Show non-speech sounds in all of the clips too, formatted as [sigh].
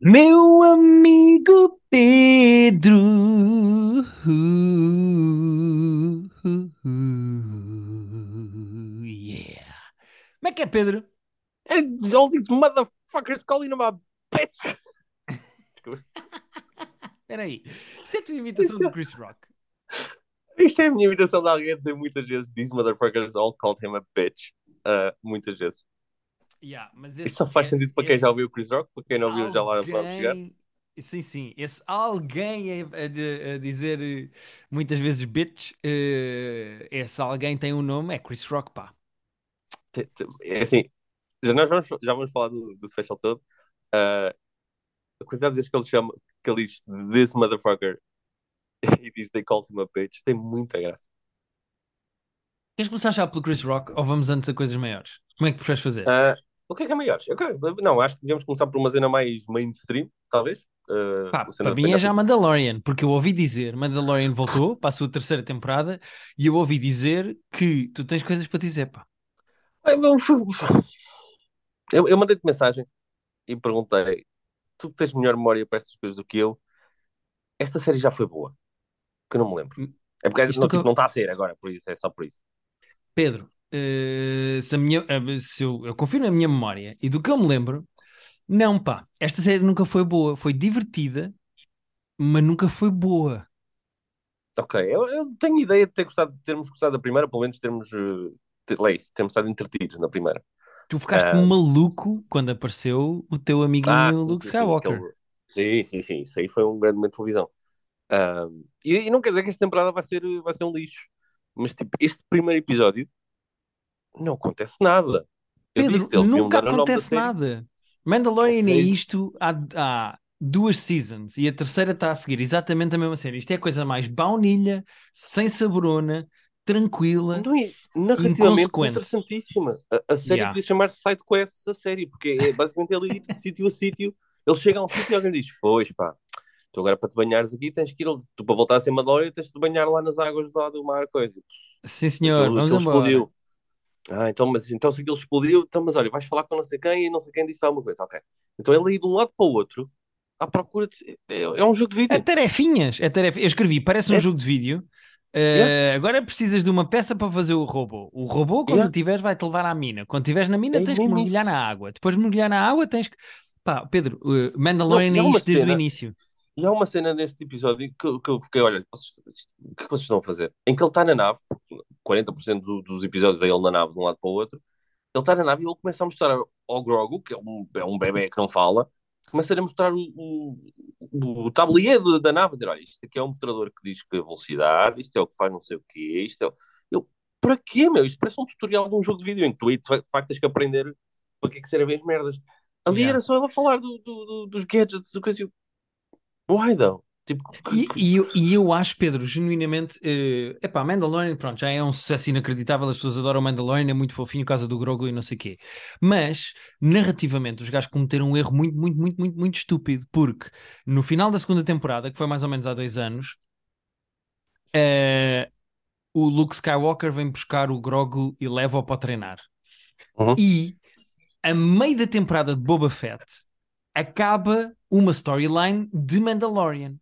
Meu amigo Pedro. Yeah. Como é que é, Pedro? And all these motherfuckers calling him a bitch. Espera aí. Isso é a tua imitação do Chris Rock. Isto é a minha imitação de alguém a dizer muitas vezes These motherfuckers all called him a bitch. Uh, muitas vezes. Yeah, mas esse só faz é- sentido para quem esse já ouviu o Chris Rock, para quem não ouviu já lá vamos chegar. alguém- Sim, sim. Esse alguém a, a a dizer eh, muitas vezes bitch, eh, esse alguém tem um nome, é Chris Rock, pá. É assim, já nós vamos, já vamos falar do, do special todo. Uh, a quantidade de vezes que ele chama, que ele diz This motherfucker [laughs] e diz They called him a bitch, tem muita graça. Queres começar já pelo Chris Rock ou vamos antes a coisas maiores? Como é que preferes fazer? Uh, o que é que é maior? Não, acho que devemos começar por uma cena mais mainstream, talvez. Uh, Pá, para mim é já Mandalorian, porque eu ouvi dizer, Mandalorian voltou para a sua terceira temporada e eu ouvi dizer que tu tens coisas para dizer, pá. Eu, eu mandei-te mensagem e perguntei: tu tens melhor memória para estas coisas do que eu, esta série já foi boa? Que eu não me lembro. É porque Isto não, que tipo, não está a ser agora, por isso, é só por isso. Pedro, eh, se, a minha, eh, se eu, eu confio na minha memória e do que eu me lembro, não, pá, esta série nunca foi boa, foi divertida, mas nunca foi boa. Ok, eu, eu tenho ideia de ter gostado, de termos gostado da primeira, pelo menos termos, uh, ter, lá isso, termos estado entretidos na primeira. Tu ficaste Ah. maluco quando apareceu o teu amiguinho sim, Luke sim, sim, Skywalker. aquele- Sim, sim, sim, isso aí foi um grande momento de televisão. Ah, e, e não quer dizer que esta temporada vai ser, vai ser um lixo, mas tipo, este primeiro episódio não acontece nada. Eu Pedro, disse, nunca acontece nada. Mandalorian é isto há, há duas seasons e a terceira está a seguir exatamente a mesma série. Isto é a coisa mais baunilha, sem saborona, tranquila. Não é, narrativamente Inconsequente. interessantíssima. A, a série Yeah. podia chamar-se Side Quests a série, porque é basicamente ele ir de [laughs] sítio a sítio. Ele chega a um sítio e alguém diz: Pois pá, tu agora para te banhares aqui tens que ir, tu para voltar a ser Mandalorian tens de banhar lá nas águas lá do mar, coisa. Sim, senhor, Aquilo- vamos aquilo embora. explodiu. Ah, então, mas então se aquilo explodiu, então, mas olha, vais falar com não sei quem e não sei quem disse alguma coisa. Ok. Então ele aí de um lado para o outro, à procura de. É, é um jogo de vídeo. É tarefinhas, é tarefa. Eu escrevi, parece um É. jogo de vídeo. Uh, Agora precisas de uma peça para fazer o robô. O robô, quando Yeah. tiveres, vai-te levar à mina. Quando estiveres na mina, É tens que mergulhar isso. na água. Depois de mergulhar na água, tens que. Pá, Pedro, uh, Mandalorian Não, e há é isto desde o início. E há uma cena neste episódio que, eu- que eu fiquei, olha, vocês- o que é que vocês estão a fazer? Em que ele está na nave, 40% do- dos episódios é ele na nave de um lado para o outro, ele está na nave e ele começa a mostrar ao Grogu, que é um, é um bebê que não fala, começa a mostrar o, o, o tablier de- da nave, a dizer, olha, isto aqui é um mostrador que diz que a velocidade, isto é o que faz não sei o quê, isto é... o- Eu, para quê, meu? Isto parece um tutorial de um jogo de vídeo em que tu aí, de facto tens que aprender para que é que servem as merdas. Ali Yeah. era só ele a falar do, do- do- dos gadgets, do coisa. eu, Why though? Tipo, E, e eu, e eu acho, Pedro, genuinamente, uh, epá, Mandalorian, pronto, já é um sucesso inacreditável, as pessoas adoram Mandalorian, é muito fofinho por causa do Grogu e não sei o quê. Mas, narrativamente, os gajos cometeram um erro muito, muito, muito, muito, muito estúpido, porque no final da segunda temporada, que foi mais ou menos há dois anos, uh, o Luke Skywalker vem buscar o Grogu e leva-o para treinar. Uhum. E, a meio da temporada de Boba Fett, acaba uma storyline de Mandalorian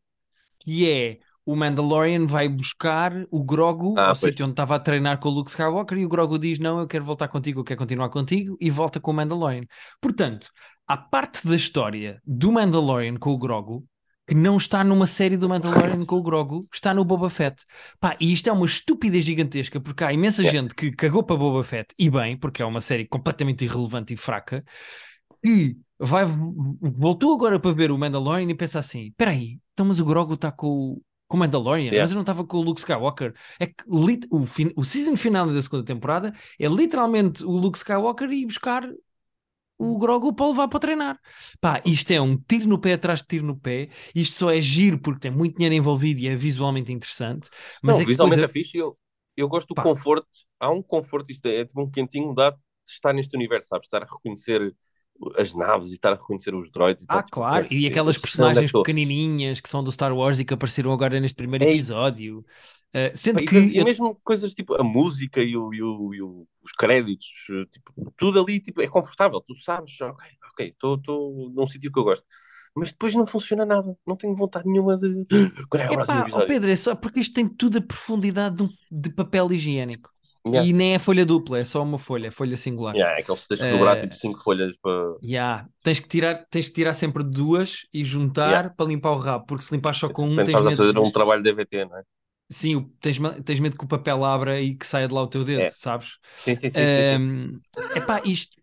que é o Mandalorian vai buscar o Grogu Ah, ao sítio onde estava a treinar com o Luke Skywalker e o Grogu diz não, eu quero voltar contigo, eu quero continuar contigo e volta com o Mandalorian. Portanto, a parte da história do Mandalorian com o Grogu que não está numa série do Mandalorian com o Grogu, está no Boba Fett. Pá, e isto é uma estupidez gigantesca, porque há imensa Yeah. gente que cagou para Boba Fett, e bem, porque é uma série completamente irrelevante e fraca, e vai, voltou agora para ver o Mandalorian e pensa assim: espera aí, então mas o Grogu está com, o- com o Mandalorian, Yeah. mas eu não estava com o Luke Skywalker. É que lit- o, fin- o season final da segunda temporada é literalmente o Luke Skywalker ir buscar o Grogu para levar para treinar. Pá, isto é um tiro no pé atrás de tiro no pé. Isto só é giro porque tem muito dinheiro envolvido e é visualmente interessante. Mas não, é visualmente depois é fixe. e Eu, eu gosto do Pá. conforto. Há um conforto, isto é, é tipo um quentinho dado de estar neste universo, sabes? Estar a reconhecer as naves e estar a reconhecer os droids. E Ah, tipo, claro, e aquelas é personagens pequenininhas que são do Star Wars e que apareceram agora neste primeiro É episódio. Uh, sendo E, que e mesmo coisas tipo a música e, o, e, o- e o- os créditos, tipo, tudo ali tipo, é confortável. Tu sabes, ok, ok, estou num sítio que eu gosto. Mas depois não funciona nada. Não tenho vontade nenhuma de. Quando é Epá, episódio? Pedro, é só porque isto tem tudo a profundidade de, um- de papel higiênico. Yeah. E nem é folha dupla, é só uma folha, folha singular. Yeah, é que eles tens que dobrar tipo 5 folhas para. Yeah. Tens, que tirar, tens que tirar sempre duas e juntar Yeah. para limpar o rabo, porque se limpar só com um, tens estás a medo, fazer um trabalho de DVT, não é? sim, tens, tens medo que o papel abra e que saia de lá o teu dedo, É. sabes? Sim, sim, sim. sim, sim. É epá, isto,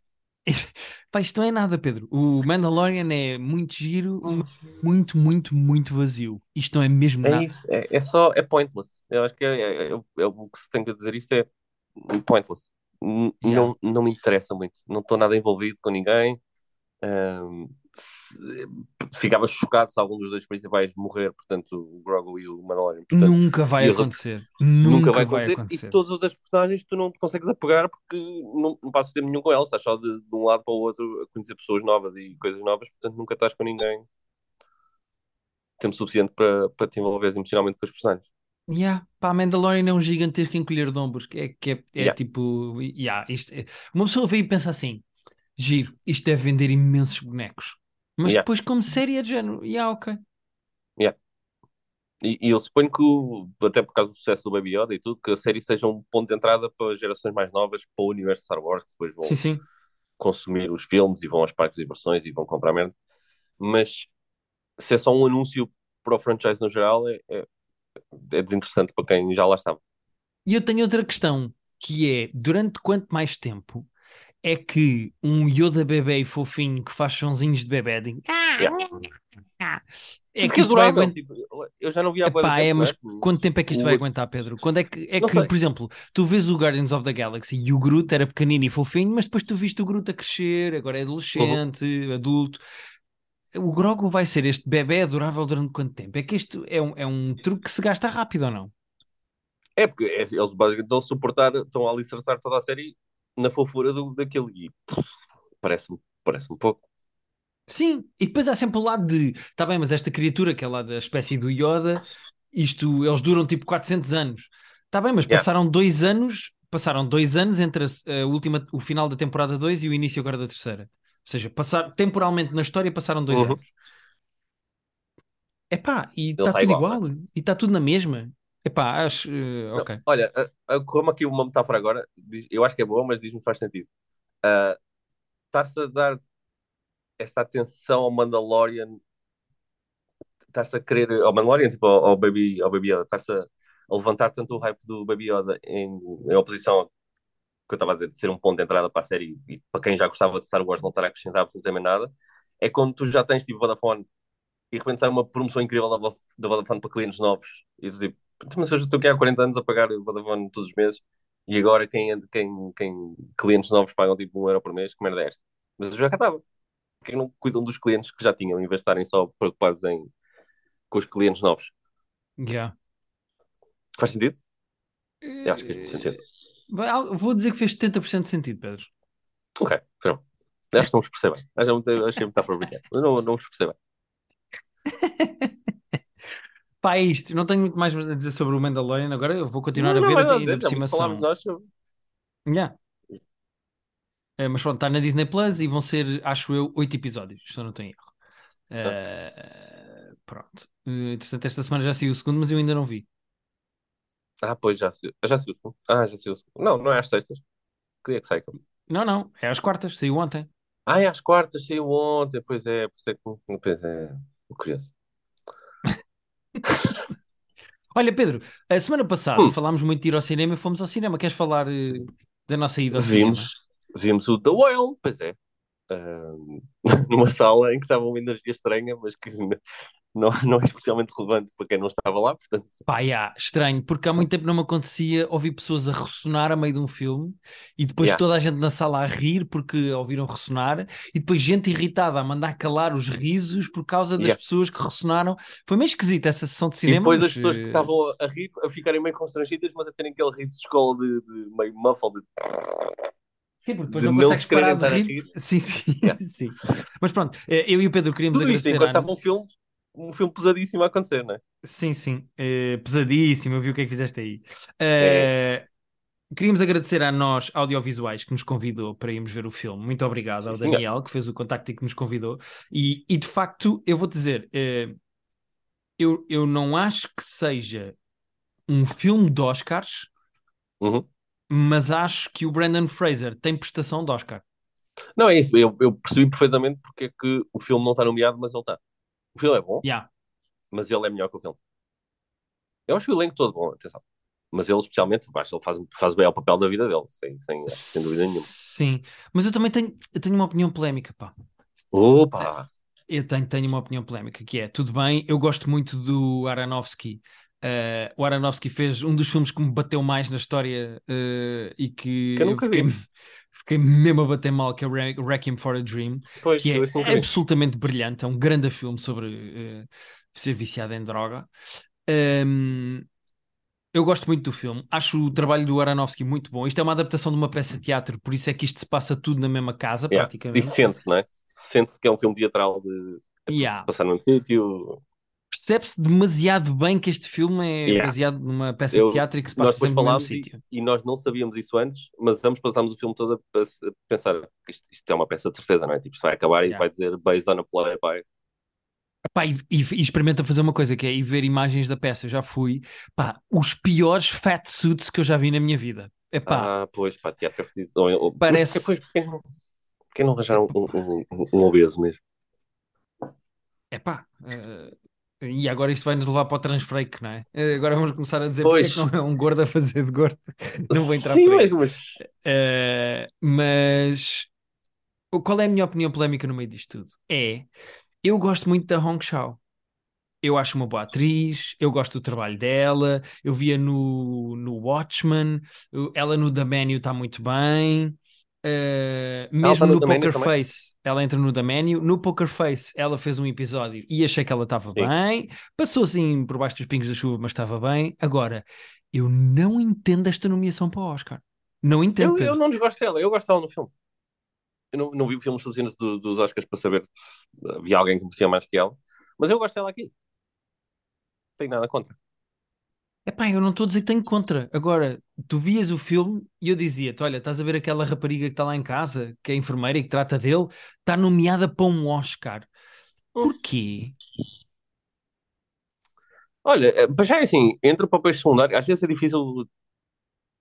[laughs] pá, isto não é nada, Pedro. O Mandalorian é muito giro, mas muito, muito, muito vazio. Isto não é mesmo É nada. isso, é, é só, é pointless. Eu acho que é, é- é- é o que se tem que dizer isto é pointless. N- Yeah. Não, não me interessa muito. Não estou nada envolvido com ninguém. Se- ficava chocado se algum dos dois principais morrer, portanto, o Grogu e o Mandalorian. Portanto, Nunca vai os outros- acontecer. nunca vai vai acontecer. acontecer. E todas as outras personagens tu não te consegues apegar porque não, não passas tempo nenhum com elas. Estás só de, de um lado para o outro a conhecer pessoas novas e coisas novas, portanto, nunca estás com ninguém tempo suficiente para, para te envolveres emocionalmente com os personagens. Yeah, pá, Mandalorian é um gigantesco encolher de ombros, que é, que é, é Yeah. tipo, yeah, isto é- uma pessoa vê e pensa assim, giro, isto deve vender imensos bonecos, mas Yeah. depois como série é de género, yeah, ok, E, e eu suponho que, até por causa do sucesso do Baby Yoda e tudo, que a série seja um ponto de entrada para gerações mais novas para o universo de Star Wars, que depois vão sim, sim, consumir os filmes e vão aos parques de diversões e vão comprar merda. Mas se é só um anúncio para o franchise no geral, é, é, é desinteressante para quem já lá estava. E eu tenho outra questão, que é, durante quanto mais tempo é que um Yoda bebê fofinho que faz sonzinhos de bebê, de, Yeah. é Porque que isto vai aguentar? tipo, eu já não vi de Epá, é, mas é? quanto tempo é que isto O vai aguentar, Pedro? Quando é que, é Não que, sei. por exemplo, tu vês o Guardians of the Galaxy e o Groot era pequenino e fofinho, mas depois tu viste o Groot a crescer, agora é adolescente, Uhum. adulto. O Grogu vai ser este bebê adorável durante quanto tempo? É que isto é um, é um truque que se gasta rápido ou não? É porque é- eles basicamente estão a suportar, estão a alicerçar toda a série na fofura do, daquele. E parece-me parece pouco. Sim, e depois há sempre o lado de, tá bem, mas esta criatura que é lá da espécie do Yoda, isto, eles duram tipo 400 anos. Tá bem, mas Yeah. passaram dois anos, passaram dois anos entre a, a última, o final da temporada 2 e o início agora da terceira. Ou seja, passar, temporalmente na história passaram dois Uhum. anos. Epá, e está está tudo igual, igual, e está tudo na mesma. Epá, acho, eh, Não, ok. olha, a- a- como aqui uma metáfora agora, eu acho que é boa, mas diz-me faz sentido. Ah, Estar-se a dar esta atenção ao Mandalorian, estar-se a querer, ao Mandalorian, tipo ao, ao Baby, ao Baby Yoda, estar-se a, a levantar tanto o hype do Baby Yoda em, em oposição que eu estava a dizer, de ser um ponto de entrada para a série e para quem já gostava de Star Wars não estar a acrescentar absolutamente nada, é quando tu já tens tipo Vodafone e de repente sai uma promoção incrível da Vo- da Vodafone para clientes novos e tu tipo, mas eu já estou aqui há 40 anos a pagar o Vodafone todos os meses e agora quem, quem, quem clientes novos pagam tipo um euro por mês, que merda é esta? Mas eu já cá estava. Porquê não cuidam dos clientes que já tinham, em vez de estarem só preocupados em, com os clientes novos? Yeah. Faz sentido? Eu acho que faz sentido. Vou dizer que fez 70% de sentido, Pedro. Ok, pronto. Acho que não vos percebem. Acho que achei muito brilhar. Mas não, não vos percebem. [laughs] Pá, é isto. Não tenho muito mais a dizer sobre o Mandalorian. Agora eu vou continuar não, a ver não, não, ainda por cima muito falámos são. nós sobre... Yeah. É, mas pronto, está na Disney Plus e vão ser, acho eu, oito episódios, se eu não tenho erro. Eh, pronto. Uh, entretanto, esta semana já saiu o segundo, mas eu ainda não vi. Ah, pois já se já se Ah, já se Não, não é às sextas. Que dia é que sai? Não, não, é às quartas, saiu ontem. Ah, é às quartas, saiu ontem. Pois é, por isso é que pois é, curioso. [laughs] Olha, Pedro, a semana passada Hum. falámos muito de ir ao cinema e fomos ao cinema. Queres falar eh, da nossa ida ao cinema? Vimos, vimos o The Whale, pois é. Ah, [laughs] numa sala em que estava uma energia estranha, mas que não, [laughs] não é especialmente relevante para quem não estava lá, portanto. Pá, yeah, estranho, porque há muito tempo não me acontecia ouvir pessoas a ressonar a meio de um filme e depois Yeah. toda a gente na sala a rir porque ouviram ressonar e depois gente irritada a mandar calar os risos por causa das Yeah. pessoas que ressonaram. Foi meio esquisita essa sessão de E cinema. depois mas, as pessoas que eh, estavam a rir a ficarem meio constrangidas, mas a terem aquele riso de escola de, de meio muffle de. Sim, porque depois de não consegues parar de rir. rir. Sim, sim, Yeah. [laughs] sim. Mas pronto, eh, eu e o Pedro queríamos Tudo isto agradecer enquanto à... estava um filme, um filme pesadíssimo a acontecer, não é? Sim, sim, eh, pesadíssimo, eu vi o que é que fizeste aí. É. Eh, Queríamos agradecer a nós, audiovisuais, que nos convidou para irmos ver o filme. Muito obrigado ao Sim. Daniel, que fez o contacto e que nos convidou. E, e, de facto, eu vou dizer, eh, eu, eu não acho que seja um filme de Oscars, Uhum. mas acho que o Brandon Fraser tem prestação de Oscar. Não, é isso. Eu, eu percebi perfeitamente porque é que o filme não está nomeado, mas ele está. O filme é bom, Yeah. mas ele é melhor que o filme. Eu acho o elenco todo bom, atenção. Mas ele especialmente, que ele faz, faz bem ao papel da vida dele, sem, sem, sem dúvida nenhuma. Sim, mas eu também tenho, eu tenho uma opinião polémica, pá. Opa! Eu tenho, tenho uma opinião polémica, que é, tudo bem, eu gosto muito do Aronofsky. Eh, o Aronofsky fez um dos filmes que me bateu mais na história eh, e que, Que eu nunca fiquei, vi. [laughs] fiquei mesmo a bater mal, que é Requiem for a Dream, Pois, que é vi. absolutamente brilhante, é um grande filme sobre eh, ser viciado em droga. Ehm, eu gosto muito do filme, acho o trabalho do Aronofsky muito bom. Isto é uma adaptação de uma peça de teatro, por isso é que isto se passa tudo na mesma casa, Yeah. E praticamente. sente-se, não é? Sente-se que é um filme teatral de Yeah. passar num sítio. Percebe-se demasiado bem que este filme é Yeah. baseado numa peça Eu- de teatro e que se passa sempre no mesmo e, sítio. e nós não sabíamos isso antes, mas ambos passámos o filme todo a, pensar que isto, isto é uma peça de certeza, não é? Tipo, isto vai acabar e Yeah. vai dizer based on a play by. Pá, e, e- e experimenta fazer uma coisa que é ir ver imagens da peça. Eu já fui, pá, os piores fat suits que eu já vi na minha vida. Epá, Ah, pois, pá, teatro é fedido. Parece- Mas porquê não, porquê não arranjar um, um, um, um obeso mesmo? epá. eh, e agora isto vai nos levar para o transfreak, não é? Eh, Agora vamos começar a dizer porque é Pois. que não é um gordo a fazer de gordo. [laughs] Não vou entrar Sim, por aí. mas, Eh, mas qual é a minha opinião polémica no meio disto tudo? É, eu gosto muito da Hong Shao. Eu acho uma boa atriz, eu gosto do trabalho dela, eu via no, no Watchmen, ela no The Menu está muito bem, eh, mesmo está no no Poker também? Face, ela entra no Menu, no Poker Face ela fez um episódio e achei que ela estava bem, passou assim por baixo dos pingos da chuva, mas estava bem. Agora, eu não entendo esta nomeação para o Oscar. Não entendo, eu, eu não desgosto dela, eu gosto dela no filme. Eu não, não vi filmes suficientes do- dos Oscars para saber se havia alguém que merecia mais que ela, mas eu gosto dela aqui. Não tenho nada contra. Epá, eu não estou a dizer que tenho contra. Agora, tu vias o filme e eu dizia-te: olha, estás a ver aquela rapariga que está lá em casa, que é enfermeira e que trata dele, está nomeada para um Oscar. Porquê? Olha, eh, para já é assim, entre papéis secundários, às vezes é difícil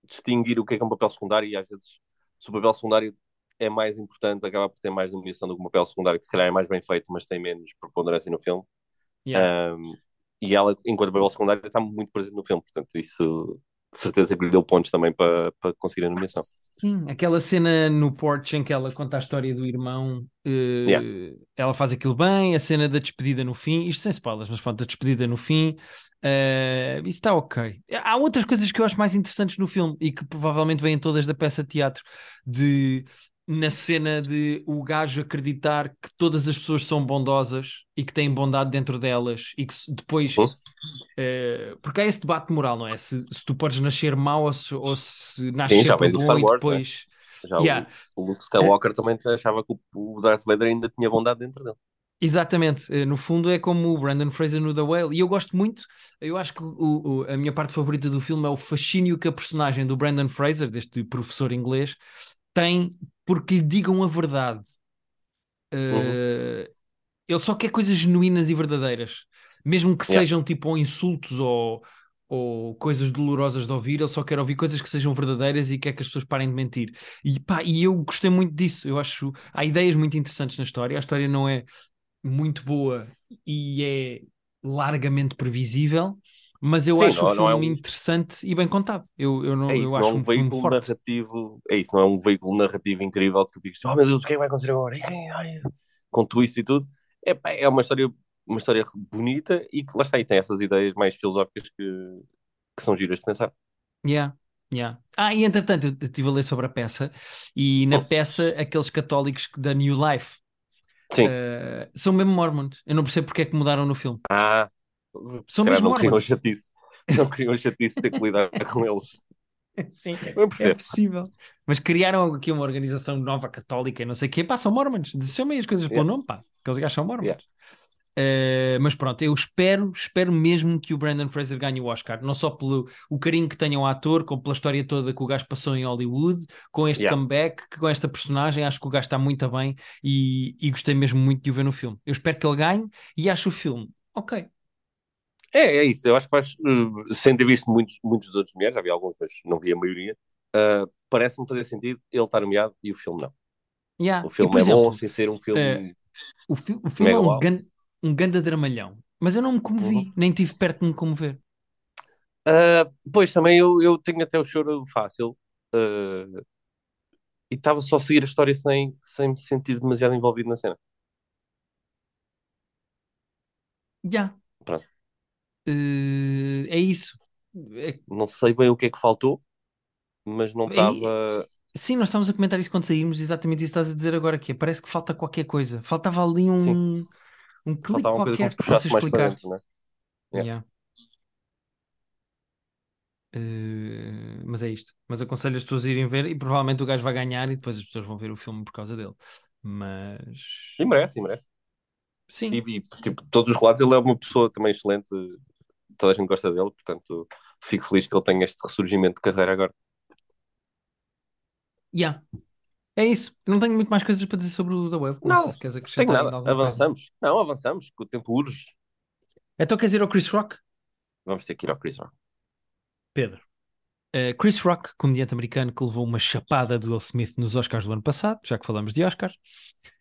distinguir o que é que é um papel secundário e às vezes, se o papel secundário é mais importante, acaba por ter mais nomeação do que um papel secundário que se calhar é mais bem feito, mas tem menos preponderância no filme. Yeah. Um, e ela, enquanto papel secundário, está muito presente no filme, portanto, isso de certeza que lhe deu pontos também para, para conseguir a nomeação. Sim, aquela cena no porch em que ela conta a história do irmão, eh, Yeah. ela faz aquilo bem, a cena da despedida no fim, isto sem spoilers, mas pronto, a despedida no fim, eh, isso está ok. Há outras coisas que eu acho mais interessantes no filme e que provavelmente vêm todas da peça de teatro, de na cena de o gajo acreditar que todas as pessoas são bondosas e que têm bondade dentro delas e que depois eh, porque há esse debate moral, não é? Se, se tu podes nascer mau ou se, ou se nasces Sim, bom e Wars, não é? depois. Já Yeah. o, o Luke Skywalker também achava que o, o Darth Vader ainda tinha bondade dentro dele. Exatamente, Eh, no fundo é como o Brandon Fraser no The Whale, e eu gosto muito, eu acho que o- o- a minha parte favorita do filme é o fascínio que a personagem do Brandon Fraser, deste professor inglês, tem porque lhe digam a verdade. Eh, Ele só quer coisas genuínas e verdadeiras, mesmo que Yeah. sejam tipo insultos ou, ou coisas dolorosas de ouvir, ele só quer ouvir coisas que sejam verdadeiras e quer que as pessoas parem de mentir. E pá, e eu gostei muito disso. Eu acho há ideias muito interessantes na história. A história não é muito boa e é largamente previsível, mas eu Sim, acho não- o não é filme um- interessante e bem contado. Eu, eu, não, É eu isso, não acho é um um veículo forte. narrativo. É isso, não é um veículo narrativo incrível que tu ficas, oh meu Deus, o que é que vai acontecer agora? Quem? Ai, com twist e tudo. É, é uma história, uma história bonita e que lá está, e tem essas ideias mais filosóficas que, que são giras de pensar. Yeah, yeah. Ah, e entretanto, eu estive a ler sobre a peça, e na Hum. peça, aqueles católicos da New Life eh, são mesmo Mormons. Eu não percebo porque é que mudaram no filme. Ah, São mesmo não queriam chatice. Não queriam chatice ter que lidar [laughs] com eles. [laughs] Sim, é possível. Mas criaram aqui uma organização nova católica e não sei o quê. Pá, são mormons. Chamem as coisas pelo Yeah. nome, pá. Que eles gajos são mormons. Yeah. Eh, mas pronto, eu espero, espero mesmo que o Brandon Fraser ganhe o Oscar, não só pelo o carinho que tenha ao ator, como pela história toda que o gajo passou em Hollywood, com este Yeah. comeback, com esta personagem, acho que o gajo está muito bem e, e gostei mesmo muito de o ver no filme. Eu espero que ele ganhe e acho o filme, ok, É, é isso. Eu acho que faz, uh, sem ter visto muitos, muitos outros mulheres, já vi alguns, mas não vi a maioria, uh, parece-me fazer sentido ele estar nomeado e o filme não. Yeah. O filme E, é exemplo, bom sem ser um filme. eh, o, fi- o filme é um, gan, um ganda dramalhão, mas eu não me comovi, Uhum. nem tive perto de me comover. Uh, pois também eu, eu tenho até o choro fácil uh, e estava só a seguir a história sem, sem me sentir demasiado envolvido na cena. Yeah. Pronto. Eh, é isso. É- Não sei bem o que é que faltou, mas não estava. Sim, nós estamos a comentar isso quando saímos, exatamente isso que estás a dizer agora, que é, parece que falta qualquer coisa. Faltava ali um, um clique Faltava qualquer que possa explicar. dentro, né? Yeah. Yeah. Eh, mas é isto. Mas aconselho as pessoas a irem ver e provavelmente o gajo vai ganhar e depois as pessoas vão ver o filme por causa dele. Mas E merece, e merece. sim, E, e, tipo, todos os relatos, ele é uma pessoa também excelente, toda a gente gosta dele, portanto, fico feliz que ele tenha este ressurgimento de carreira agora. yeah. É isso. Não tenho muito mais coisas para dizer sobre o The Whale. Não, Não, sei se queres acrescentar nada, alguma coisa. avançamos. Não, avançamos, que o tempo urge. Então queres ir ao Chris Rock? Vamos ter que ir ao Chris Rock. Pedro. Uh, Chris Rock, comediante americano que levou uma chapada do Will Smith nos Oscars do ano passado, já que falamos de Oscars,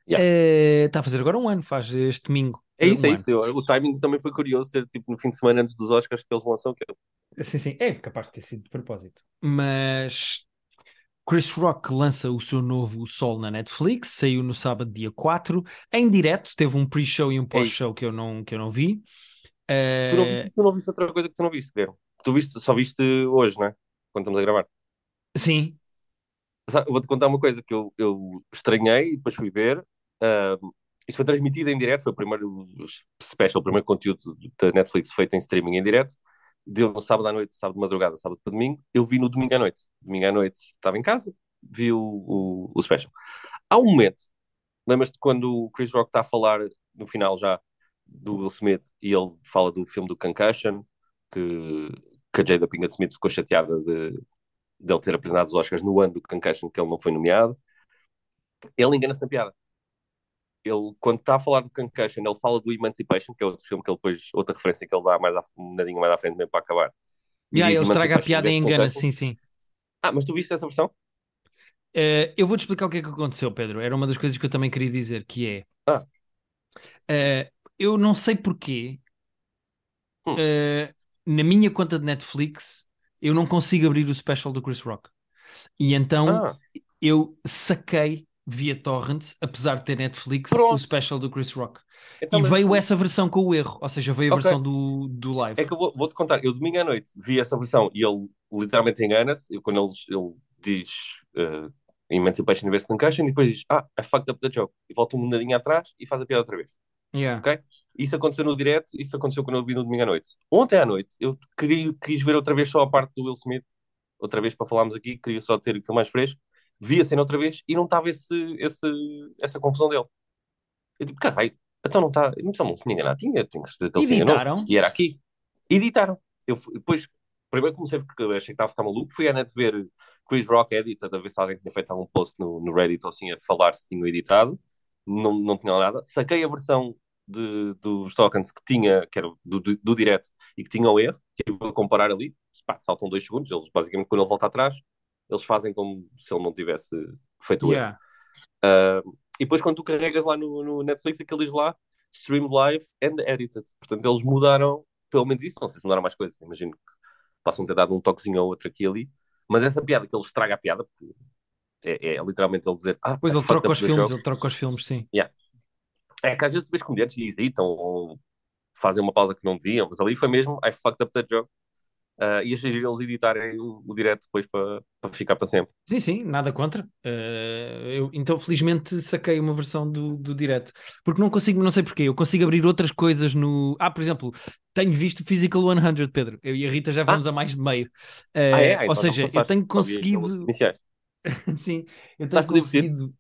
Yeah. Uh, está a fazer agora um ano, faz este domingo. É uh, isso, um é ano. isso. O timing também foi curioso, ser tipo no fim de semana antes dos Oscars que eles lançam. Que eu- Sim, sim, é capaz de ter sido de propósito. Mas Chris Rock lança o seu novo Sol na Netflix, saiu no sábado, dia 4, em direto, teve um pre-show e um pós-show que eu não, que eu não vi. Tu, não, Uh, viste- tu não viste outra coisa que tu não viste, Guilherme? Tu viste, só viste hoje, né? Quando estamos a gravar. sim, Vou-te contar uma coisa que eu, eu estranhei e depois fui ver. Ahm, isto foi transmitido em direto, foi o primeiro special, o primeiro conteúdo da Netflix feito em streaming em direto. Deu no sábado à noite, sábado de madrugada, sábado para domingo. Eu vi no domingo à noite. Domingo à noite estava em casa, vi o, o, o special. Há um momento, lembras-te quando o Chris Rock está a falar no final já do Will Smith e ele fala do filme do Concussion, que, que a Jada Pinkett Smith ficou chateada de, de ele ter apresentado os Oscars no ano do Concussion que ele não foi nomeado. Ele engana-se na piada. Ele, quando está a falar do Concussion, ele fala do Emancipation, que é outro filme que ele depois, outra referência que ele dá mais à, um nadinho mais à frente mesmo para acabar. E diz ele estraga a piada em e engana, sim, sim. Ah, mas tu viste essa versão? Uh, eu vou-te explicar o que é que aconteceu, Pedro. Era uma das coisas que eu também queria dizer, que é... Ah. Uh, eu não sei porquê, Hum. uh, na minha conta de Netflix, eu não consigo abrir o special do Chris Rock. E então Ah, eu saquei via torrent, apesar de ter Netflix, Pronto. o special do Chris Rock. então, e veio essa versão com o erro, ou seja, veio a Ok. versão do, do live. É que eu vou- vou-te contar, eu domingo à noite vi essa versão e ele literalmente engana-se, quando ele, ele diz uh, Emancipation in vez de Concussion e depois diz, ah, I fucked up the joke, e volta um nadinho atrás e faz a piada outra vez. Yeah. Ok? Isso aconteceu no direto, isso aconteceu quando eu vi no domingo à noite. Ontem à noite, eu queria, quis ver outra vez só a parte do Will Smith, outra vez para falarmos aqui, queria só ter aquilo mais fresco, vi a cena outra vez e não estava esse, esse, essa confusão dele. Eu tipo, caralho, então não está, não se me enganar, tinha, tenho certeza que ele. Editaram? E era aqui. Editaram. Eu depois, primeiro comecei porque achei que estava a ficar maluco, fui à net ver Chris Rock Edit, a ver se alguém tinha feito algum post no, no Reddit ou assim a falar se tinham editado. Não, não tinha nada. Saquei a versão de, dos tokens que tinha, que era do, do, do direto e que tinha o erro, tive a comparar ali, Pá, saltam dois segundos, eles basicamente quando ele volta atrás, eles fazem como se ele não tivesse feito o erro. Yeah. Uh, e depois quando tu carregas lá no, no Netflix, aquilo diz lá Stream Live and Edited. Portanto, eles mudaram pelo menos isso. Não sei se mudaram mais coisas. Imagino que possam ter dado um toquezinho ou outro aqui e ali. Mas essa piada, que ele estraga a piada, porque é, é literalmente ele dizer. Ah, Pois I ele troca os filmes, joke." ele troca os filmes, sim. É que às vezes tu vês comediantes e hesitam ou fazem uma pausa que não deviam, mas ali foi mesmo I fucked up that joke. Uh, e achei eles editarem o, o direto depois para, para ficar para sempre. Sim, sim, nada contra. Uh, eu, então, felizmente, saquei uma versão do, do direto. Porque não consigo, não sei porquê, eu consigo abrir outras coisas no. Ah, por exemplo, tenho visto Physical 100, Pedro. Eu e a Rita já vamos ah. a mais de meio. Uh, ah, é? ah, então ou seja, eu tenho conseguido. [laughs] sim, eu tenho conseguido.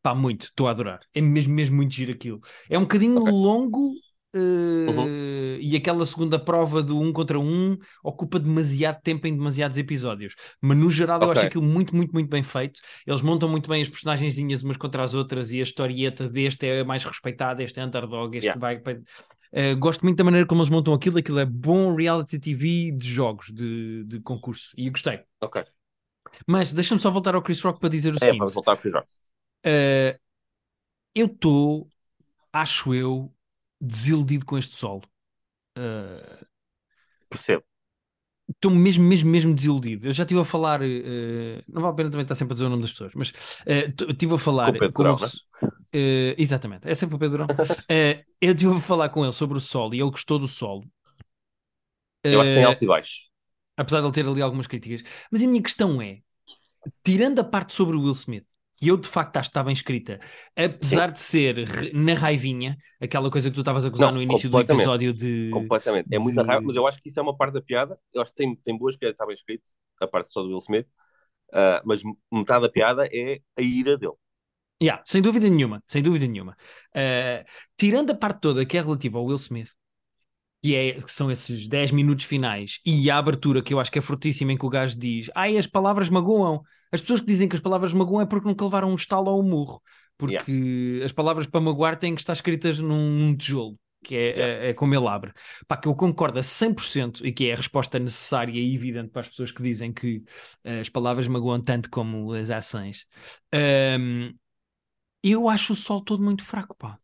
Pá, muito, estou a adorar. É mesmo, mesmo muito giro aquilo. É um bocadinho okay. longo, Uh, uhum. E aquela segunda prova do um contra um ocupa demasiado tempo em demasiados episódios. Mas no geral okay. eu acho aquilo muito, muito, muito bem feito. Eles montam muito bem as personagenzinhas umas contra as outras e a historieta deste é mais respeitada, este é underdog, este yeah. vai. Uh, gosto muito da maneira como eles montam aquilo. Aquilo é bom reality TV de jogos, de, de concurso. E gostei. Ok. Mas deixa-me só voltar ao Chris Rock para dizer o é, seguinte. vamos voltar ao Chris Rock. Uh, eu estou, acho eu, desiludido com este solo. Uh, Percebo. Estou mesmo, mesmo, mesmo desiludido. Eu já estive a falar, uh, não vale a pena também estar sempre a dizer o nome das pessoas, mas uh, estive a falar com o Pedro Durão, uh, Exatamente, é sempre o Pedro eu estive a falar com ele sobre o solo e ele gostou do solo. Eu acho que tem altos e baixos. Apesar de ele ter ali algumas críticas. Mas a minha questão é, tirando a parte sobre o Will Smith, que eu de facto acho que está bem escrita, apesar Sim. de ser na raivinha, aquela coisa que tu estavas a acusar no início do episódio de. Completamente, é muita de... raiva, mas eu acho que isso é uma parte da piada. Eu acho que tem, tem boas piadas, está bem escrito, a parte só do Will Smith, uh, mas metade da piada é a ira dele. Yeah, sem dúvida nenhuma, sem dúvida nenhuma. Uh, tirando a parte toda que é relativa ao Will Smith, que, é, que são esses 10 minutos finais, e a abertura que eu acho que é fortíssima em que o gajo diz: Ai, as palavras magoam. As pessoas que dizem que as palavras magoam é porque nunca levaram um estalo ou um murro. Porque yeah. as palavras para magoar têm que estar escritas num, num tijolo que é, yeah. é, é, como ele abre. Pá, que eu concordo a 100% e que é a resposta necessária e evidente para as pessoas que dizem que uh, as palavras magoam tanto como as ações. Um, eu acho o sol todo muito fraco, pá.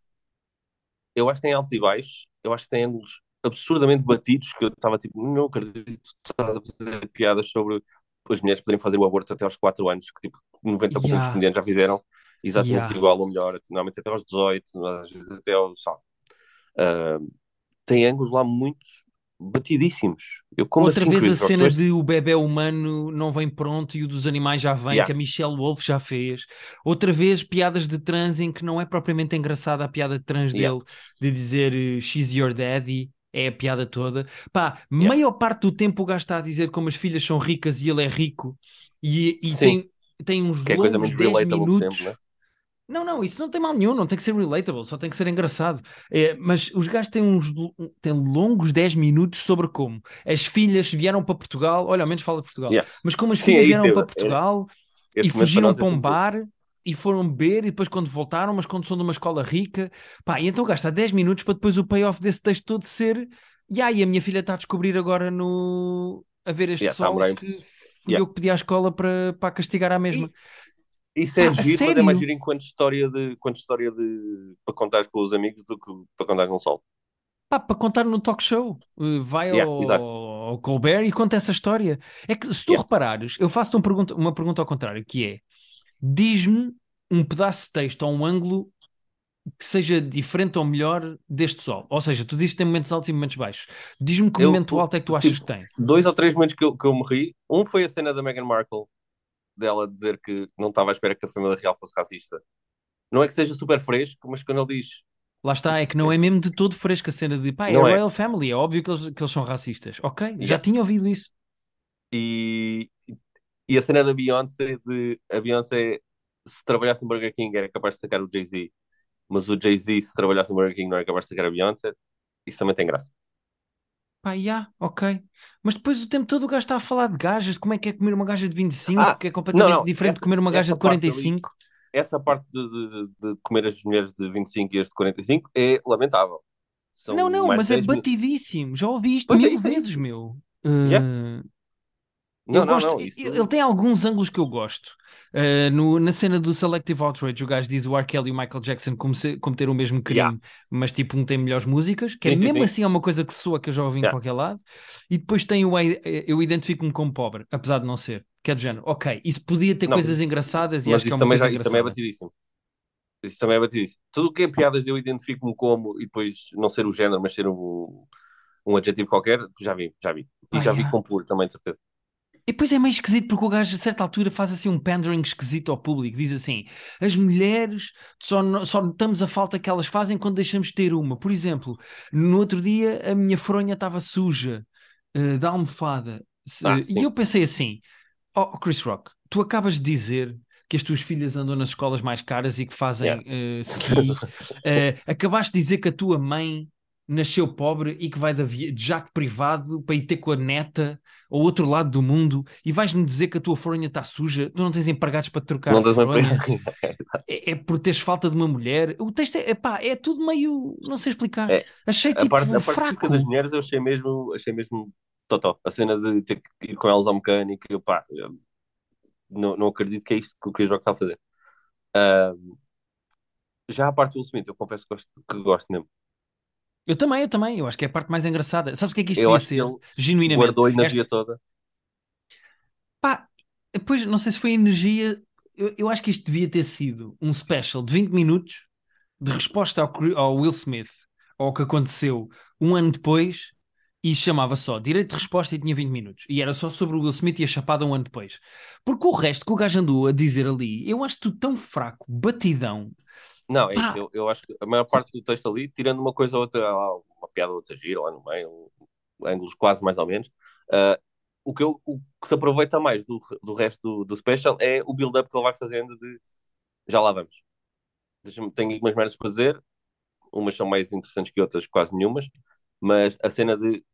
Eu acho que tem altos e baixos, eu acho que tem ângulos absurdamente batidos, que eu estava tipo, não acredito que estás a fazer piadas sobre as mulheres poderem fazer o aborto até aos 4 anos, que tipo 90% yeah. dos comediantes já fizeram exatamente yeah. igual ou melhor, normalmente até aos 18, às vezes até aos. Sabe, uh, tem ângulos lá muito batidíssimos. Eu, Outra assim, vez a cena de o bebê humano não vem pronto e o dos animais já vem, yeah. que a Michelle Wolf já fez. Outra vez piadas de trans em que não é propriamente engraçada a piada de trans yeah. dele, de dizer eh, she's your daddy é a piada toda. Pá, yeah. maior parte do tempo o gajo está a dizer como as filhas são ricas e ele é rico e, e tem, tem uns que é coisa muito 10 minutos. Sempre, né? Não, não, isso não tem mal nenhum, não tem que ser relatable, só tem que ser engraçado. É, mas os gajos têm uns têm longos 10 minutos sobre como as filhas vieram para Portugal, olha, ao menos fala de Portugal, yeah. mas como as Sim, filhas vieram para Portugal é, e fugiram para um bar e foram beber e depois quando voltaram, mas quando são de uma escola rica, pá, e então gasta 10 minutos para depois o payoff desse texto todo ser e aí a minha filha está a descobrir agora no a ver este yeah, tá sol que fui yeah. eu que pedi à escola para, para castigar a mesma. E, isso é ah, giro, mas é mais giro enquanto história de quanto história de para contar com os amigos do que para contar no sol. Pá, para contar no talk show, eh, vai yeah, ao, ao, Colbert e conta essa história. É que se tu reparares, eu faço-te uma pergunta, uma pergunta ao contrário, que é diz-me um pedaço de texto ou um ângulo que seja diferente ou melhor deste sol. Ou seja, tu dizes que tem momentos altos e momentos baixos. Diz-me que eu, momento alto é que tu achas tipo, que tem. Dois ou três momentos que eu, que eu me ri. Um foi a cena da Meghan Markle, dela dizer que não estava à espera que a família real fosse racista. Não é que seja super fresco, mas quando ele diz. Lá está, é que não é mesmo de todo fresco a cena de pá, é a é. Royal Family, é óbvio que eles, que eles são racistas. Ok, já, já tinha ouvido isso. E, e a cena da Beyoncé, de a Beyoncé se trabalhasse no Burger King era capaz de sacar o Jay-Z, mas o Jay-Z, se trabalhasse no Burger King, não era capaz de sacar a Beyoncé, isso também tem graça. Pá, yeah, ok. Mas depois o tempo todo o gajo está a falar de gajas, como é que é comer uma gaja de 25, ah, que é completamente não, não, diferente essa, de comer uma gaja de 45. Ali, essa parte de, de, de, comer as mulheres de 25 e as de 45 é lamentável. São não, não, mas é batidíssimo. Já ouvi isto pois é, mil é, vezes, meu. Uh... Não, eu não, gosto, não, isso... Ele tem alguns ângulos que eu gosto. Uh, no, na cena do Selective Outrage, o gajo diz o R. Kelly e o Michael Jackson cometeram o mesmo crime, yeah. mas tipo um tem melhores músicas, que é sim, é mesmo sim. assim é uma coisa que soa que eu já ouvi yeah. em qualquer lado. E depois tem o Eu Identifico-me como pobre, apesar de não ser. Que é do género, ok, isso podia ter não, coisas mas, engraçadas e acho que é uma também, coisa já, isso também é batidíssimo. Isso também é batidíssimo. Tudo o que é piadas de eu identifico-me como e depois não ser o género, mas ser o um adjetivo qualquer, já vi, já vi. E Ah, já vi yeah. com puro também, de certeza. E depois é meio esquisito porque o gajo, a certa altura, faz assim um pandering esquisito ao público. Diz assim: as mulheres só, só notamos a falta que elas fazem quando deixamos de ter uma. Por exemplo, no outro dia a minha fronha estava suja eh, da almofada. Ah, e sim. eu pensei assim: oh, Chris Rock, tu acabas de dizer que as tuas filhas andam nas escolas mais caras e que fazem Yeah. eh, ski. [laughs] Acabaste de dizer que a tua mãe nasceu pobre e que vai de, jato privado para ir ter com a neta ao outro lado do mundo e vais-me dizer que a tua fronha está suja, tu não tens empregados para te trocar Não a tens fronha, [laughs] É, é, é por teres falta de uma mulher. O texto é, epá, é tudo meio, não sei explicar. É, Achei A tipo parte, a parte fraco. específica das mulheres eu achei mesmo, achei mesmo totó. A cena de ter que ir com elas ao mecânico, eu, pá, eu não, não acredito que é isto que o Chris Rock está a fazer. Ah, já a parte do Will Smith, eu confesso que gosto, que gosto mesmo. Eu também, eu também, eu acho que é a parte mais engraçada. Sabes o que é que isto Eu que ser? ele Genuinamente. guardou a Esta- energia toda. Pá, depois não sei se foi energia. Eu, eu acho que isto devia ter sido um special de 20 minutos de resposta ao, ao Will Smith ao que aconteceu um ano depois e chamava só Direito de Resposta e tinha 20 minutos. E era só sobre o Will Smith e a chapada um ano depois. Porque o resto que o gajo andou a dizer ali, eu acho tudo tão fraco, batidão. Não, é isso. Eu, eu acho que a maior parte do texto ali, tirando uma coisa ou outra, uma piada ou outra gira lá no meio, ângulos quase mais ou menos, ah, o, que eu, o que se aproveita mais do, do resto do, do special é o build-up que ele vai fazendo de já lá vamos. Tenho aqui umas merdas para dizer, umas são mais interessantes que outras, quase nenhumas, mas a cena de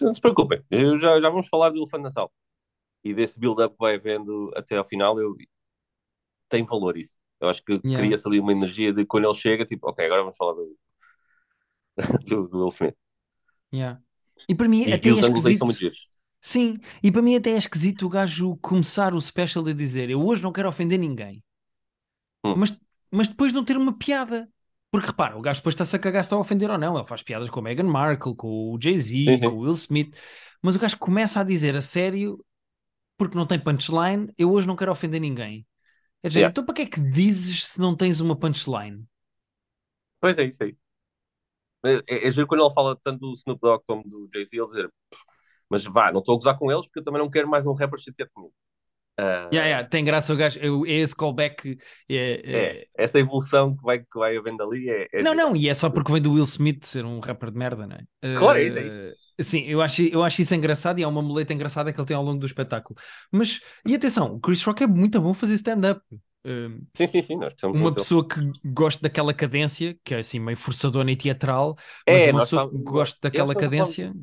não se preocupem, já, já vamos falar do elefante na sala. E desse build-up vai havendo até ao final, eu, tem valor isso. Eu acho que Yeah. cria-se ali uma energia de quando ele chega, tipo, ok, agora vamos falar do, [laughs] do, do Will Smith. Yeah. E para mim E, até é esquisito. Sim, e para mim até é esquisito o gajo começar o special a dizer eu hoje não quero ofender ninguém. Hum. Mas, mas depois não ter uma piada. Porque repara, o gajo depois está-se a cagar se está a ofender ou não. Ele faz piadas com a Meghan Markle, com o Jay-Z, com o Will Smith. Mas o gajo começa a dizer a sério, porque não tem punchline, eu hoje não quero ofender ninguém. É dizer, Yeah. então para que é que dizes se não tens uma punchline? Pois é, isso aí. É, é, é giro quando ele fala tanto do Snoop Dogg como do Jay-Z, ele dizer, mas vá, não estou a gozar com eles porque eu também não quero mais um rapper chateado comigo. Ah, Yeah, yeah, tem graça o gajo, é, é esse callback. É, é- é, essa evolução que vai, que vai havendo ali é, é Não, não, e é só porque vem do Will Smith ser um rapper de merda, não é? Claro, é isso, é Eh, Sim, eu acho, eu acho isso engraçado e há uma muleta engraçada que ele tem ao longo do espetáculo. Mas, e atenção, o Chris Rock é muito bom fazer stand-up. Eh, Sim, sim, sim, nós uma pessoa que gosta daquela cadência, que é assim meio forçadona e teatral, mas É, uma pessoa que gosta daquela falamos cadência.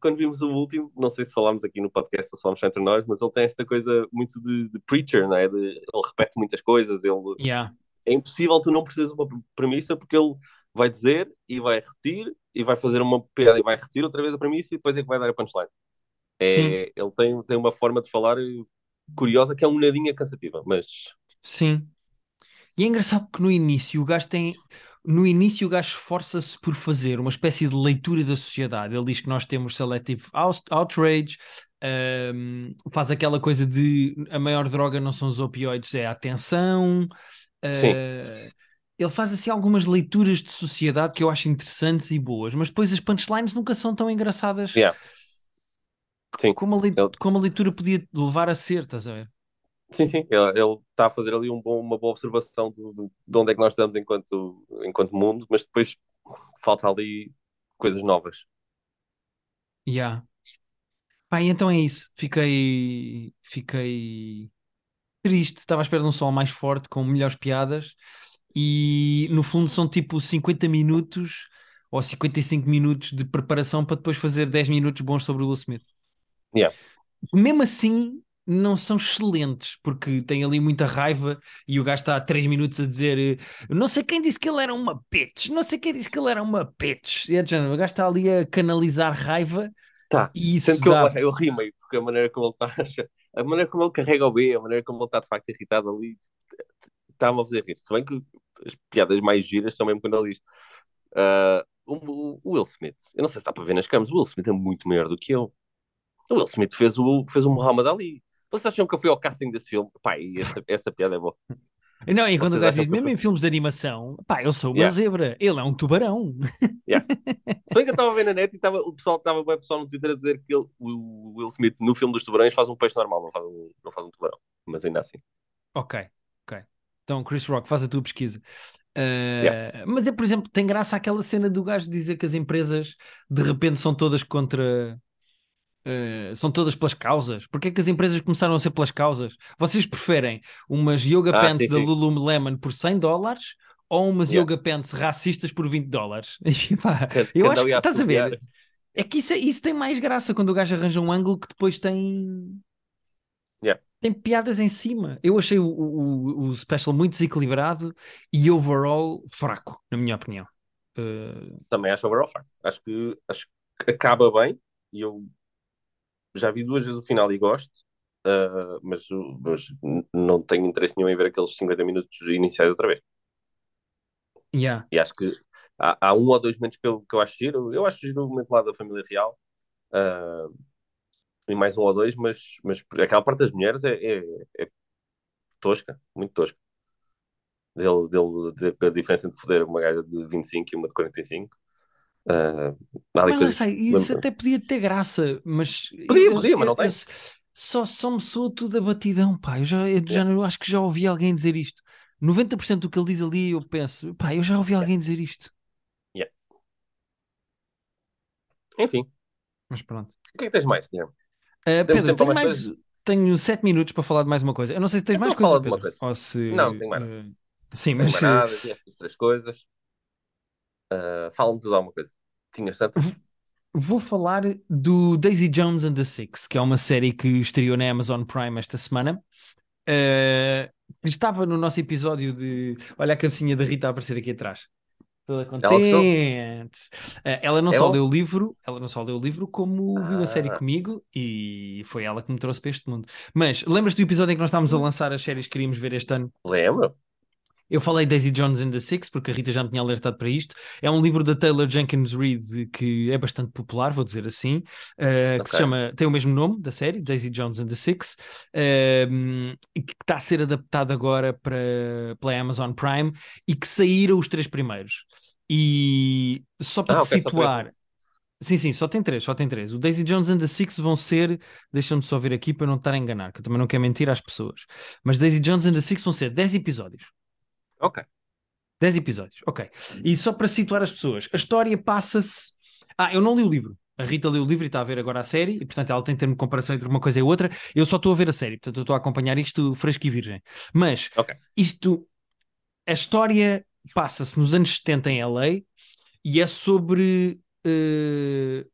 Quando vimos o último, não sei se falámos aqui no podcast ou se falámos entre nós, mas ele tem esta coisa muito de, de preacher, não é? De, ele repete muitas coisas, ele, Yeah, é impossível tu não precisas de uma premissa porque ele vai dizer e vai repetir e vai fazer uma piada e vai repetir outra vez a premissa e depois é que vai dar a punchline. É, ele tem, tem uma forma de falar curiosa que é um nadinha cansativa, mas sim. E é engraçado que no início o gajo tem. No início o gajo esforça-se por fazer uma espécie de leitura da sociedade. Ele diz que nós temos selective out- outrage, ahm, faz aquela coisa de a maior droga não são os opioides, é a atenção. Ah, ele faz assim algumas leituras de sociedade que eu acho interessantes e boas, mas depois as punchlines nunca são tão engraçadas Yeah. Como, a lei- Ele- como a leitura podia levar a ser, estás a ver? Sim, sim, ele, ele está a fazer ali um bom- uma boa observação do- do- de onde é que nós estamos enquanto, enquanto mundo, mas depois falta ali coisas novas. Yeah. Pá, e então é isso. Fiquei, fiquei triste. Estava à espera de um som mais forte, com melhores piadas. E no fundo são tipo 50 minutos ou 55 minutos de preparação para depois fazer 10 minutos bons sobre o Will Smith. Yeah. Mesmo assim, não são excelentes, porque tem ali muita raiva e o gajo está há 3 minutos a dizer não sei quem disse que ele era uma bitch, não sei quem disse que ele era uma bitch. E é o gajo está ali a canalizar raiva Tá. e isso Sendo que eu, dá... está, eu ri meio, porque a maneira como ele [laughs] está, a maneira como ele carrega o B, a maneira como ele está de facto irritado ali, está-me a fazer rir. Se bem que as piadas mais giras são mesmo quando ele diz ah, o, o Will Smith, eu não sei se está para ver nas câmeras, o Will Smith é muito maior do que eu. O Will Smith fez o, fez o Muhammad Ali. Vocês acham que eu fui ao casting desse filme? Pá, e essa, essa piada é boa. Não, e quando o gajo diz, mesmo em filmes de animação, pá, eu sou uma Yeah. zebra, ele é um tubarão. Se [laughs] bem que eu estava a ver na net e estava, o pessoal estava bem pessoal no Twitter a dizer que ele, o Will Smith no filme dos tubarões faz um peixe normal, não faz um, não faz um tubarão. Mas ainda assim. Ok, ok. Então, Chris Rock, faz a tua pesquisa. Uh, Mas é, por exemplo, tem graça aquela cena do gajo dizer que as empresas de repente são todas contra. Uh, são todas pelas causas. Porquê é que as empresas começaram a ser pelas causas? Vocês preferem umas yoga Ah, pants sim, da sim. Lululemon por 100 dólares ou umas Yeah. yoga pants racistas por 20 dólares? [laughs] Eu acho que estás a ver. É que isso, é- isso tem mais graça quando o gajo arranja um ângulo que depois tem. Yeah. Tem piadas em cima. Eu achei o, o, o special muito desequilibrado e overall fraco, na minha opinião. Uh, Também acho overall fraco. Acho que, acho que acaba bem e eu já vi duas vezes o final e gosto, ah, mas, mas não tenho interesse nenhum em ver aqueles 50 minutos iniciais outra vez. yeah. E acho que há, há um ou dois momentos que eu, que eu acho giro. Eu acho giro o momento lá da família real. ah, e mais um ou dois, mas, mas aquela parte das mulheres é, é, é tosca, muito tosca. Dele, dele que a diferença entre foder uma gaja de 25 e uma de 45. Ali Mas coisas- isso até podia ter graça, mas. Podia, eu- podia, mas não eu- tem. eu- Só, só me soa tudo a batidão, pá. Eu já, eu já eu acho que já ouvi alguém dizer isto. 90% do que ele diz ali, eu penso, pá, eu já ouvi alguém dizer isto. Enfim, Mas pronto. o que é que tens mais, Guilherme? Uh, Pedro, tenho, mais tenho sete minutos para falar de mais uma coisa. Eu não sei se tens Então mais coisa, fala de uma Pedro. coisa. Ou se, Não, tenho mais uh, sim, Não mas mais nada, tinha três coisas. Ah, Fala-me tudo alguma coisa. Tinhas tantas? uh, vou falar do Daisy Jones and the Six, que é uma série que estreou na Amazon Prime esta semana. Uh, estava no nosso episódio de. Olha a cabecinha da Rita a aparecer aqui atrás. Toda contente. Uh, ela não É só leu o livro, ela não só leu o livro, como viu a série Ah. comigo e foi ela que me trouxe para este mundo. Mas lembras-te do episódio em que nós estávamos a Hum. lançar as séries que queríamos ver este ano? Lembro. Eu falei Daisy Jones and the Six porque a Rita já me tinha alertado para isto. É um livro da Taylor Jenkins Reid que é bastante popular, vou dizer assim, uh, que se chama, tem o mesmo nome da série, Daisy Jones and the Six, e que está a ser adaptado agora para pela Amazon Prime e que saíram os três primeiros. E só para Ah, te ok, só situar. Sim, sim, só tem três, só tem três. O Daisy Jones and the Six vão ser, deixa-me só ver aqui para não estar a enganar, que eu também não quero mentir às pessoas. Mas Daisy Jones and the Six vão ser 10 episódios. Ok. 10 episódios, ok. E só para situar as pessoas, a história passa-se. Ah, eu não li o livro. A Rita leu o livro e está a ver agora a série, e portanto ela tem termo de comparação entre uma coisa e outra. Eu só estou a ver a série, portanto eu estou a acompanhar isto fresco e virgem. Mas Ok. isto, a história passa-se nos anos 70 em LA e é sobre. eh,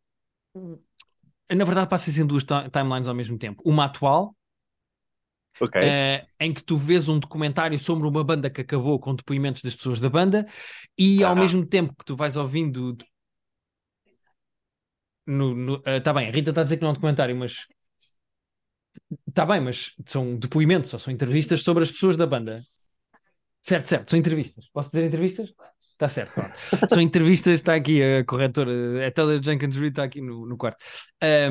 na verdade, passa-se em duas ti- timelines ao mesmo tempo. Uma atual, Ok. eh, em que tu vês um documentário sobre uma banda que acabou com depoimentos das pessoas da banda e ao Ah. mesmo tempo que tu vais ouvindo no, no- eh, tá bem, a Rita está a dizer que não é um documentário, mas está bem, mas são depoimentos ou são entrevistas sobre as pessoas da banda. Certo, certo, são entrevistas. Posso dizer entrevistas? Está certo, pronto. [laughs] São entrevistas, está aqui a corretora, a Taylor Jenkins Reid está aqui no, no quarto. Ah,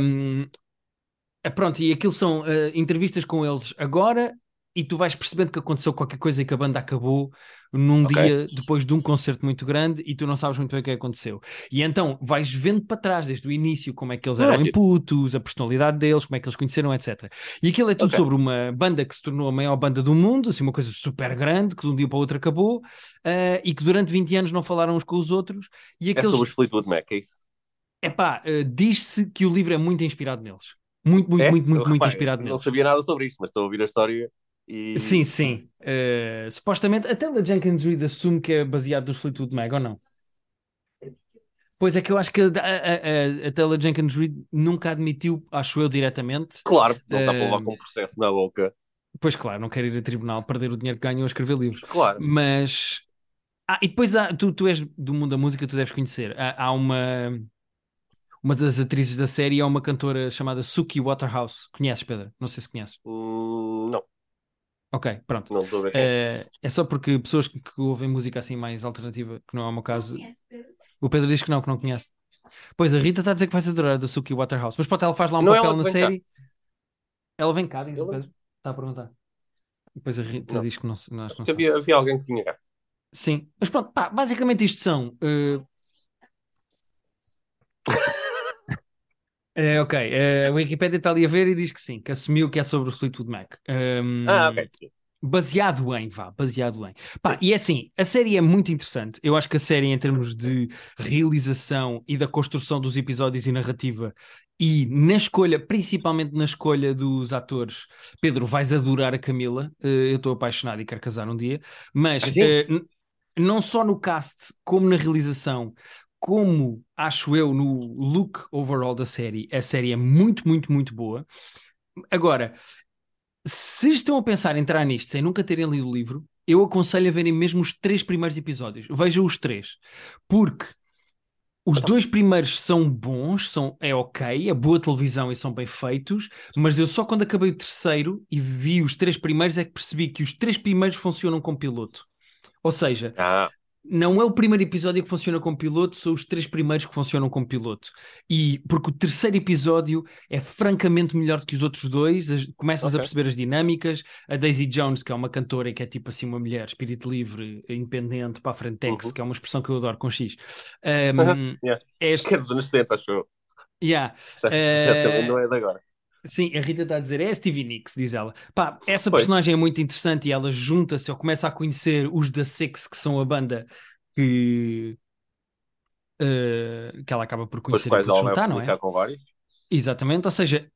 pronto, e aquilo são ah, entrevistas com eles agora e tu vais percebendo que aconteceu qualquer coisa e que a banda acabou num Ok. dia depois de um concerto muito grande e tu não sabes muito bem o que é aconteceu. E então vais vendo para trás desde o início como é que eles eram imputos, a personalidade deles, como é que eles conheceram, etc. E aquilo é tudo Ok. sobre uma banda que se tornou a maior banda do mundo, assim, uma coisa super grande, que de um dia para o outro acabou, ah, e que durante 20 anos não falaram uns com os outros, e É aqueles sobre os Fleetwood Mac, é isso? Epá, uh, diz-se que o livro é muito inspirado neles. Muito, muito, É? muito, muito, Eu, muito inspirado Não neles. sabia nada sobre isto, mas estou a ouvir a história e. Sim, sim. Uh, supostamente, até a Jenkins Reid assume que é baseado nos Fleetwood Mac, ou não? Pois é que eu acho que a, a, a, a Taylor Jenkins Reid nunca admitiu, acho eu diretamente. Claro, não está para levar Eh, com um processo na boca. Pois claro, não quer ir a tribunal perder o dinheiro que ganhou a escrever livros. Claro. Mas. Ah, e depois há, tu, tu és do mundo da música, tu deves conhecer. Há, há uma. Uma das atrizes da série é uma cantora chamada Suki Waterhouse. Conheces, Pedro? Não sei se conheces. Hum, não, Ok, pronto. não estou a ver quem. é. Eh, é só porque pessoas que, que ouvem música assim mais alternativa, que não é o meu caso. O Pedro diz que não, que não conhece. Pois a Rita está a dizer que vai ser adorar da Suki Waterhouse. Mas pronto, ela faz lá um Não papel na vem cá? série. Ela vem cá, diz o Pedro. Está a perguntar. Depois a Rita Não. diz que não, não, acho que não havia, havia alguém que tinha cá. Sim, mas pronto, pá, basicamente isto são. eh, eh, ok, eh, a Wikipedia está ali a ver e diz que sim, que assumiu que é sobre o Fleetwood Mac. Ehm, Ah, ok. Baseado em, vá, baseado em. Pá, e é assim, a série é muito interessante. Eu acho que a série, em termos de realização e da construção dos episódios e narrativa, e na escolha, principalmente na escolha dos atores, Pedro, vais adorar a Camila. Eh, eu estou apaixonado e quero casar um dia, mas Ah, não só no cast, como na realização, como acho eu no look overall da série, a série é muito, muito, muito boa. Agora, se estão a pensar em entrar nisto sem nunca terem lido o livro, eu aconselho a verem mesmo os três primeiros episódios. Vejam os três. Porque os dois primeiros são bons, são, é ok, é boa televisão e são bem feitos, mas eu só quando acabei o terceiro e vi os três primeiros é que percebi que os três primeiros funcionam como piloto. Ou seja, Ah, não é o primeiro episódio que funciona como piloto, são os três primeiros que funcionam como piloto. E porque o terceiro episódio é francamente melhor do que os outros dois, as- começas a Ok. perceber as dinâmicas. A Daisy Jones, que é uma cantora e que é tipo assim uma mulher, espírito livre, independente, para a frentex, Uhum. que é uma expressão que eu adoro com X. Um, Yeah. é, que é dos anos 70, acho eu. yeah. Certamente não é de agora. Sim, a Rita está a dizer, é a Stevie Nicks, diz ela. Pá, essa Pois. personagem é muito interessante e ela junta-se, ou começa a conhecer os da Six, que são a banda que, eh, que ela acaba por conhecer e por juntar, não é? com vários. Exatamente, ou seja,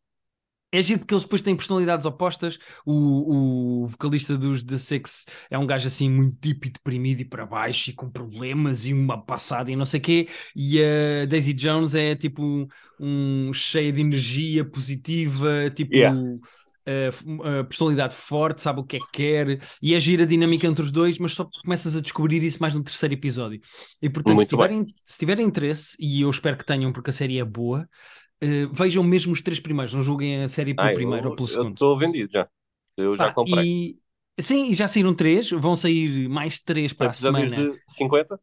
é giro porque eles depois têm personalidades opostas. O, o vocalista dos The Six é um gajo assim muito deep e deprimido e para baixo e com problemas e uma passada e não sei o quê. E a Daisy Jones é tipo um, cheia de energia positiva, tipo. Yeah. personalidade forte, sabe o que é que quer, e é gira a dinâmica entre os dois, mas só começas a descobrir isso mais no terceiro episódio. E portanto, se bem. tiverem, se tiverem interesse, e eu espero que tenham, porque a série é boa, eh, vejam mesmo os três primeiros, não julguem a série pelo Ah, primeiro eu ou pelo eu segundo. estou vendido já. Eu já Pá, comprei. e sim, e já saíram três, vão sair mais três para a semana. de 50?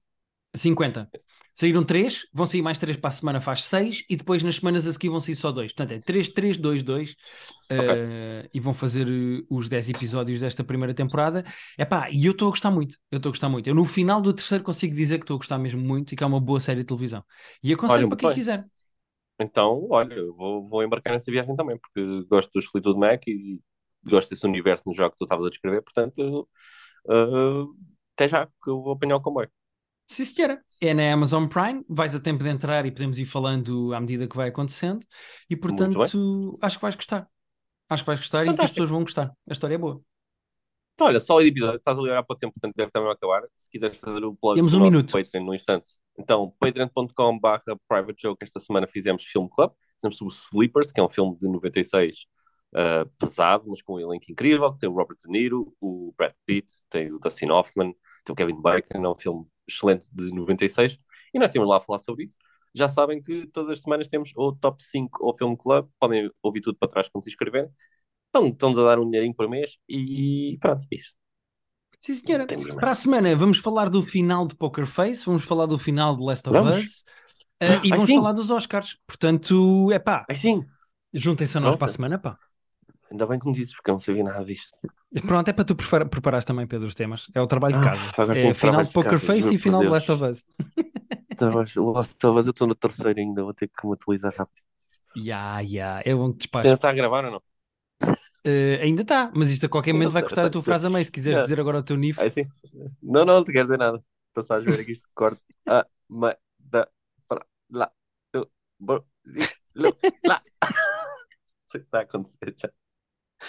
50. Saíram três, vão sair mais três para a semana, faz seis, e depois nas semanas a seguir vão sair só dois. Portanto, é 3, 3, 2, 2. eh, e vão fazer eh, os 10 episódios desta primeira temporada. Epá, e eu estou a gostar muito. Eu estou a gostar muito. Eu no final do terceiro consigo dizer que estou a gostar mesmo muito e que é uma boa série de televisão. E aconselho Olha, para quem bem. quiser. Então, olha, eu vou, vou embarcar nessa viagem também, porque gosto dos Fleetwood Mac e gosto desse universo no jogo que tu estavas a descrever, portanto, eu, ah, até já que eu vou apanhar o comboio. Sim, senhora. É na Amazon Prime, vais a tempo de entrar e podemos ir falando à medida que vai acontecendo. E portanto, acho que vais gostar. Acho que vais gostar e que as Fantástico. pessoas vão gostar. A história é boa. Então, olha, só o episódio, estás a olhar para o tempo, portanto deve a acabar. Se quiseres fazer o plug Temos um minuto. Patreon no instante. Então, patreon.com.br private joke, esta semana fizemos Film Club, fizemos sobre o Sleepers, que é um filme de 96 ah, pesado, mas com um elenco incrível, que tem o Robert De Niro, o Brad Pitt, tem o Dustin Hoffman, tem o Kevin Bacon, é um filme excelente de 96, e nós temos lá a falar sobre isso. Já sabem que todas as semanas temos o Top 5 ou Film Club, podem ouvir tudo para trás quando se inscreverem. Então, estão-nos a dar um dinheirinho por mês e pronto, é isso. Sim, senhora. Para a semana vamos falar do final de Poker Face, vamos falar do final de Last of Vamos. Us eh, e Ai, vamos sim. falar dos Oscars. Portanto, é pá, juntem-se a nós Pronto. para a semana, pá. ainda bem que me dizes, porque eu não sabia nada disto. Pronto, é para tu prepara- preparares também, Pedro, os temas. É o trabalho de Ah, casa. É final de Poker casa, Face e final de. Last of Us. [laughs] Talvez eu estou no terceiro ainda, vou ter que me atualizar rápido. Ya, ya, é bom que Isto ainda despacho. está a gravar ou não? Eh, ainda está, mas isto a qualquer momento vai cortar a tua frase a meio. Se quiseres não. [laughs] dizer agora o teu NIF, É assim? Não, não, não te quero dizer nada. Estou só a ver aqui isto corte. A, ma, da, pra, lá, tu, bo, li, lu, lá. Está a acontecer já.